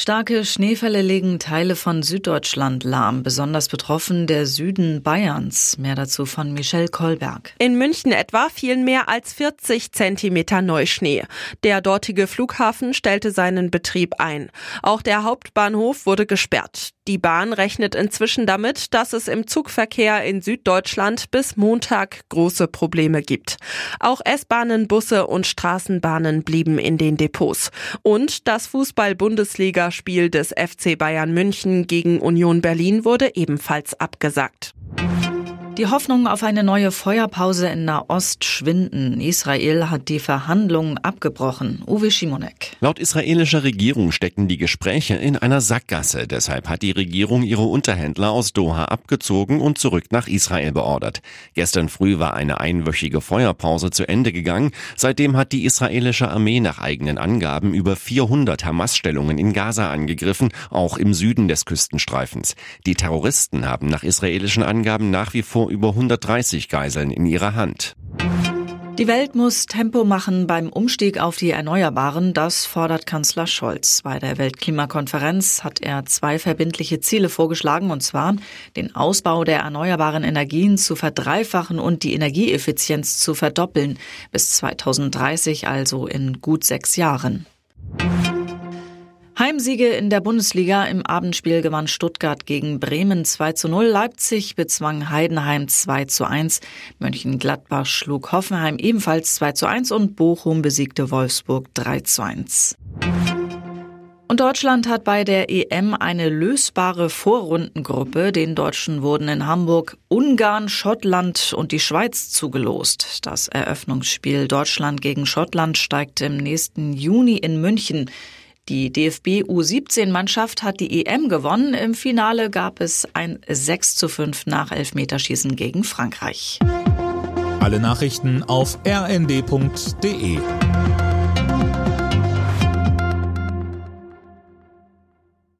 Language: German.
Starke Schneefälle legen Teile von Süddeutschland lahm, besonders betroffen der Süden Bayerns. Mehr dazu von Michelle Kolberg. In München etwa fielen mehr als 40 Zentimeter Neuschnee. Der dortige Flughafen stellte seinen Betrieb ein. Auch der Hauptbahnhof wurde gesperrt. Die Bahn rechnet inzwischen damit, dass es im Zugverkehr in Süddeutschland bis Montag große Probleme gibt. Auch S-Bahnen, Busse und Straßenbahnen blieben in den Depots. Und das Fußball-Bundesliga-Spiel des FC Bayern München gegen Union Berlin wurde ebenfalls abgesagt. Die Hoffnungen auf eine neue Feuerpause in Nahost schwinden. Israel hat die Verhandlungen abgebrochen. Uwe Schimonek. Laut israelischer Regierung stecken die Gespräche in einer Sackgasse. Deshalb hat die Regierung ihre Unterhändler aus Doha abgezogen und zurück nach Israel beordert. Gestern früh war eine einwöchige Feuerpause zu Ende gegangen. Seitdem hat die israelische Armee nach eigenen Angaben über 400 Hamas-Stellungen in Gaza angegriffen, auch im Süden des Küstenstreifens. Die Terroristen haben nach israelischen Angaben nach wie vor über 130 Geiseln in ihrer Hand. Die Welt muss Tempo machen beim Umstieg auf die Erneuerbaren, das fordert Kanzler Scholz. Bei der Weltklimakonferenz hat er zwei verbindliche Ziele vorgeschlagen, und zwar den Ausbau der erneuerbaren Energien zu verdreifachen und die Energieeffizienz zu verdoppeln, bis 2030, also in gut sechs Jahren. Heimsiege in der Bundesliga. Im Abendspiel gewann Stuttgart gegen Bremen 2 zu 0. Leipzig bezwang Heidenheim 2 zu 1. Mönchengladbach schlug Hoffenheim ebenfalls 2 zu 1 und Bochum besiegte Wolfsburg 3 zu 1. Und Deutschland hat bei der EM eine lösbare Vorrundengruppe. Den Deutschen wurden in Hamburg Ungarn, Schottland und die Schweiz zugelost. Das Eröffnungsspiel Deutschland gegen Schottland steigt im nächsten Juni in München. Die DFB U17-Mannschaft hat die EM gewonnen. Im Finale gab es ein 6 zu 5 nach Elfmeterschießen gegen Frankreich. Alle Nachrichten auf rnd.de